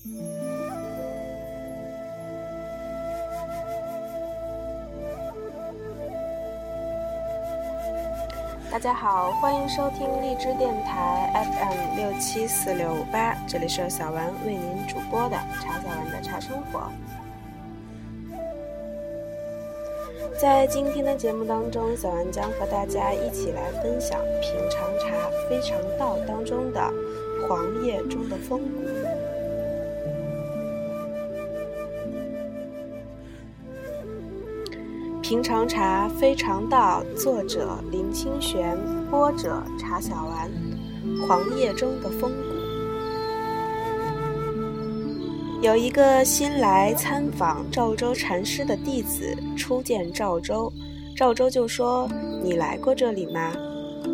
大家好，欢迎收听荔枝电台 FM 六七四六五八，这里是小丸为您主播的茶小丸的茶生活。在今天的节目当中，小丸将和大家一起来分享《平常茶非常道》当中的黄叶中的风骨。平常茶非常道，作者林清玄，播者茶小丸。黄叶中的风骨。有一个新来参访赵州禅师的弟子初见赵州，赵州就说：“你来过这里吗？”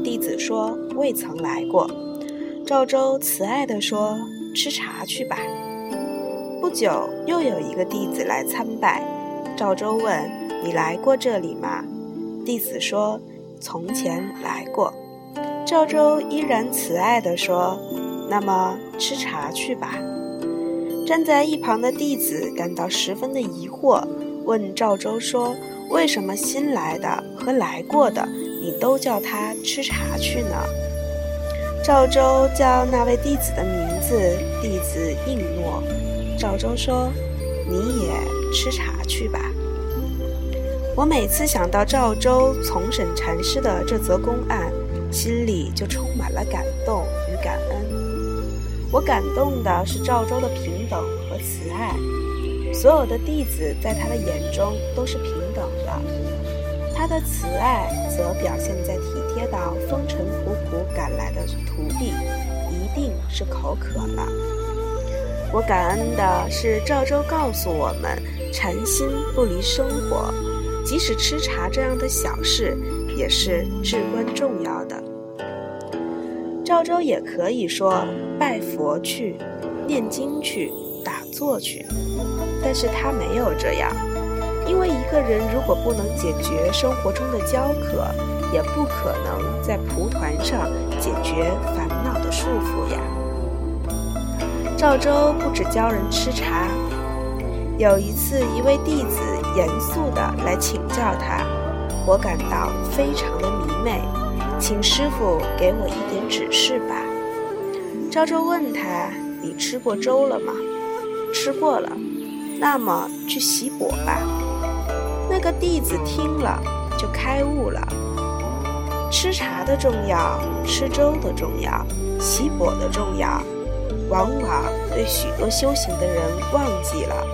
弟子说：“未曾来过。”赵州慈爱地说：“吃茶去吧。”不久，又有一个弟子来参拜，赵州问。你来过这里吗？弟子说：“从前来过。”赵州依然慈爱地说：“那么吃茶去吧。”站在一旁的弟子感到十分的疑惑，问赵州说：“为什么新来的和来过的，你都叫他吃茶去呢？”赵州叫那位弟子的名字，弟子应诺。赵州说：“你也吃茶去吧。”我每次想到赵州从审禅师的这则公案，心里就充满了感动与感恩。我感动的是赵州的平等和慈爱，所有的弟子在他的眼中都是平等的。他的慈爱则表现在体贴到风尘仆仆赶来的徒弟，一定是口渴了。我感恩的是赵州告诉我们，禅心不离生活。即使吃茶这样的小事，也是至关重要的。赵州也可以说拜佛去、念经去、打坐去，但是他没有这样，因为一个人如果不能解决生活中的焦渴，也不可能在蒲团上解决烦恼的束缚呀。赵州不只教人吃茶。有一次，一位弟子严肃地来请教他，我感到非常的迷昧，请师傅给我一点指示吧。赵州问他：“你吃过粥了吗？”“吃过了。”“那么去洗钵吧。”那个弟子听了就开悟了，吃茶的重要，吃粥的重要，洗钵的重要，往往被许多修行的人忘记了。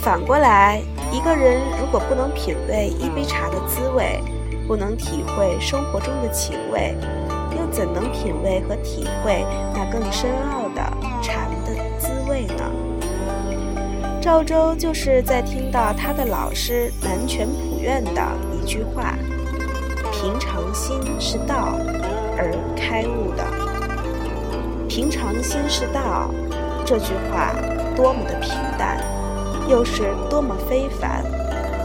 反过来，一个人如果不能品味一杯茶的滋味，不能体会生活中的情味，又怎能品味和体会那更深奥的禅的滋味呢？赵州就是在听到他的老师南泉普院的一句话：“平常心是道”而开悟的。平常心是道，这句话多么的平淡。又是多么非凡，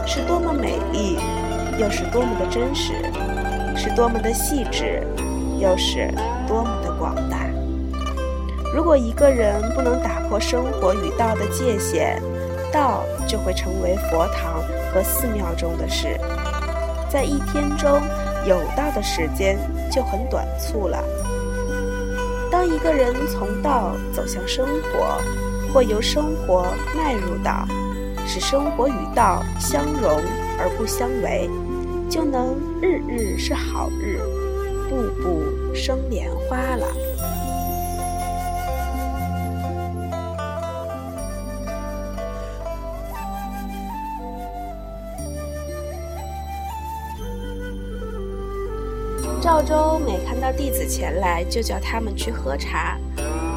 是多么美丽，又是多么的真实，是多么的细致，又是多么的广大。如果一个人不能打破生活与道的界限，道就会成为佛堂和寺庙中的事，在一天中有道的时间就很短促了。当一个人从道走向生活。或由生活迈入道，使生活与道相融而不相违，就能日日是好日，步步生莲花了。赵州每看到弟子前来，就叫他们去喝茶。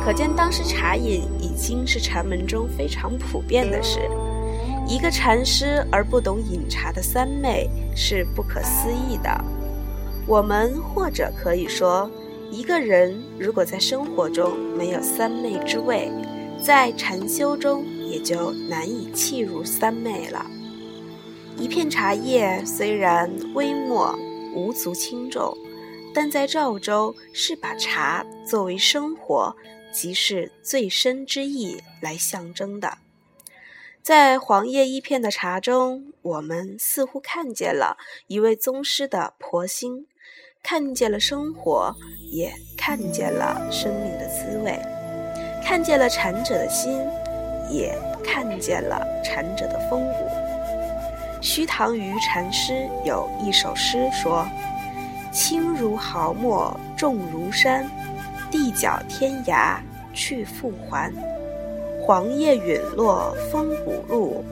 可见当时茶饮已经是禅门中非常普遍的事。一个禅师而不懂饮茶的三昧是不可思议的。我们或者可以说，一个人如果在生活中没有三昧之味，在禅修中也就难以契入三昧了。一片茶叶虽然微末无足轻重，但在赵州是把茶作为生活。即是最深之意来象征的。在黄叶一片的茶中，我们似乎看见了一位宗师的婆心，看见了生活，也看见了生命的滋味，看见了禅者的心，也看见了禅者的风骨。虚唐于禅师有一首诗说：“轻如毫末，重如山，地角天涯去复还。”黄叶陨落风骨露，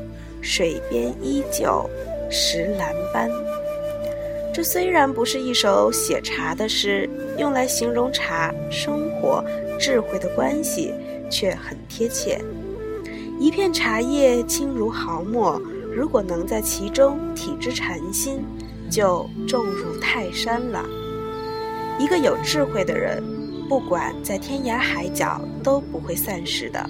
水边依旧石栏斑。这虽然不是一首写茶的诗，用来形容茶、生活、智慧的关系，却很贴切。一片茶叶轻如毫末，如果能在其中体之禅心，就重如泰山了。一个有智慧的人，不管在天涯海角，都不会散失的。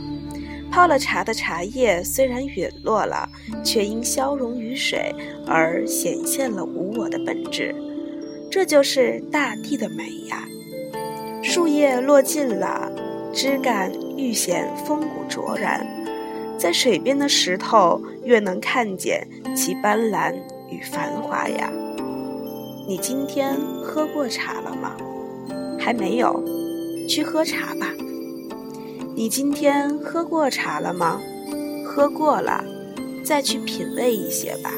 泡了茶的茶叶虽然陨落了，却因消融于水而显现了无我的本质。这就是大地的美呀！树叶落尽了，枝干愈显风骨卓然。在水边的石头越能看见其斑斓与繁华呀！你今天喝过茶了吗？还没有，去喝茶吧。你今天喝过茶了吗？喝过了，再去品味一些吧。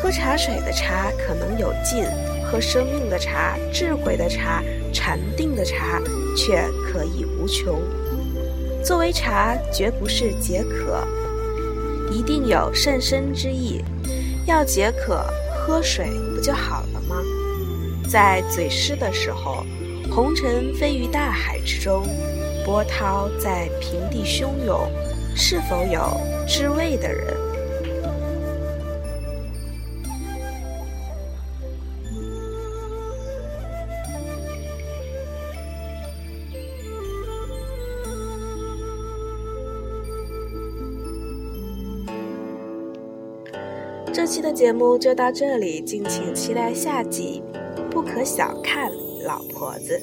喝茶水的茶可能有劲，喝生命的茶、智慧的茶、禅定的茶却可以无穷。作为茶，绝不是解渴，一定有甚深之意。要解渴，喝水不就好了吗？在嘴湿的时候。红尘飞于大海之中，波涛在平地汹涌，是否有知味的人？这期的节目就到这里，敬请期待下集，不可小看。老婆子。